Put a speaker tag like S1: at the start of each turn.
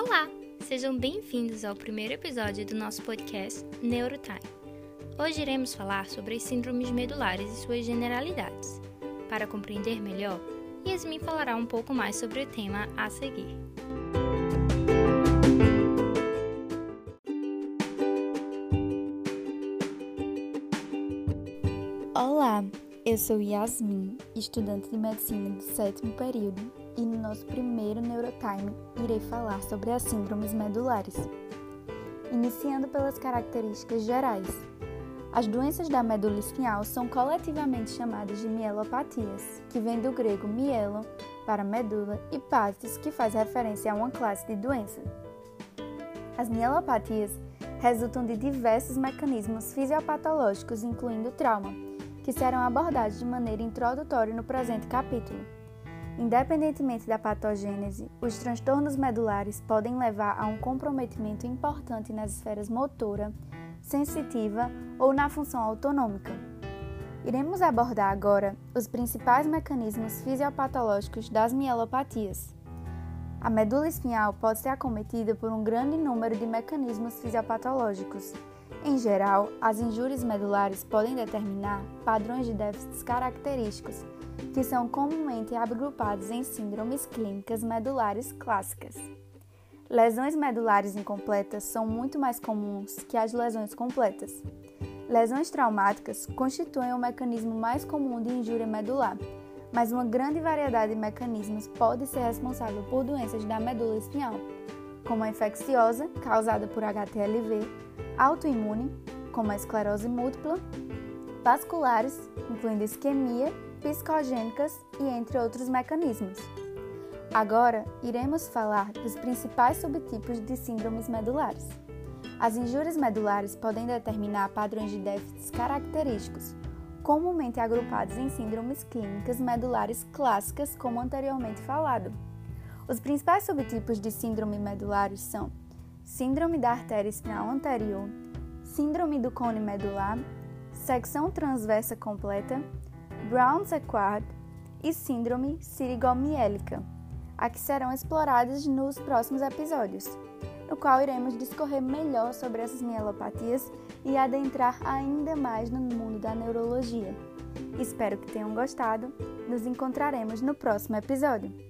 S1: Olá, sejam bem-vindos ao primeiro episódio do nosso podcast Neurotime. Hoje iremos falar sobre as síndromes medulares e suas generalidades. Para compreender melhor, Yasmin falará um pouco mais sobre o tema a seguir.
S2: Olá, eu sou Yasmin, estudante de medicina do sétimo período, e no nosso primeiro Neurotime irei falar sobre as síndromes medulares. Iniciando pelas características gerais. As doenças da medula espinhal são coletivamente chamadas de mielopatias, que vem do grego mielo, para medula, e patis, que faz referência a uma classe de doença. As mielopatias resultam de diversos mecanismos fisiopatológicos, incluindo trauma que serão abordados de maneira introdutória no presente capítulo. Independentemente da patogênese, os transtornos medulares podem levar a um comprometimento importante nas esferas motora, sensitiva ou na função autonômica. Iremos abordar agora os principais mecanismos fisiopatológicos das mielopatias. A medula espinhal pode ser acometida por um grande número de mecanismos fisiopatológicos, em geral, as injúrias medulares podem determinar padrões de déficits característicos, que são comumente agrupados em síndromes clínicas medulares clássicas. Lesões medulares incompletas são muito mais comuns que as lesões completas. Lesões traumáticas constituem o mecanismo mais comum de injúria medular, mas uma grande variedade de mecanismos pode ser responsável por doenças da medula espinhal, como a infecciosa, causada por HTLV, autoimune, como a esclerose múltipla, vasculares, incluindo isquemia, psicogênicas e entre outros mecanismos. Agora, iremos falar dos principais subtipos de síndromes medulares. As injúrias medulares podem determinar padrões de déficits característicos, comumente agrupados em síndromes clínicas medulares clássicas, como anteriormente falado. Os principais subtipos de síndrome medulares são síndrome da artéria espinhal anterior, síndrome do cone medular, secção transversa completa, Brown-Séquard e síndrome sirigomiélica, a que serão exploradas nos próximos episódios, no qual iremos discorrer melhor sobre essas mielopatias e adentrar ainda mais no mundo da neurologia. Espero que tenham gostado. Nos encontraremos no próximo episódio.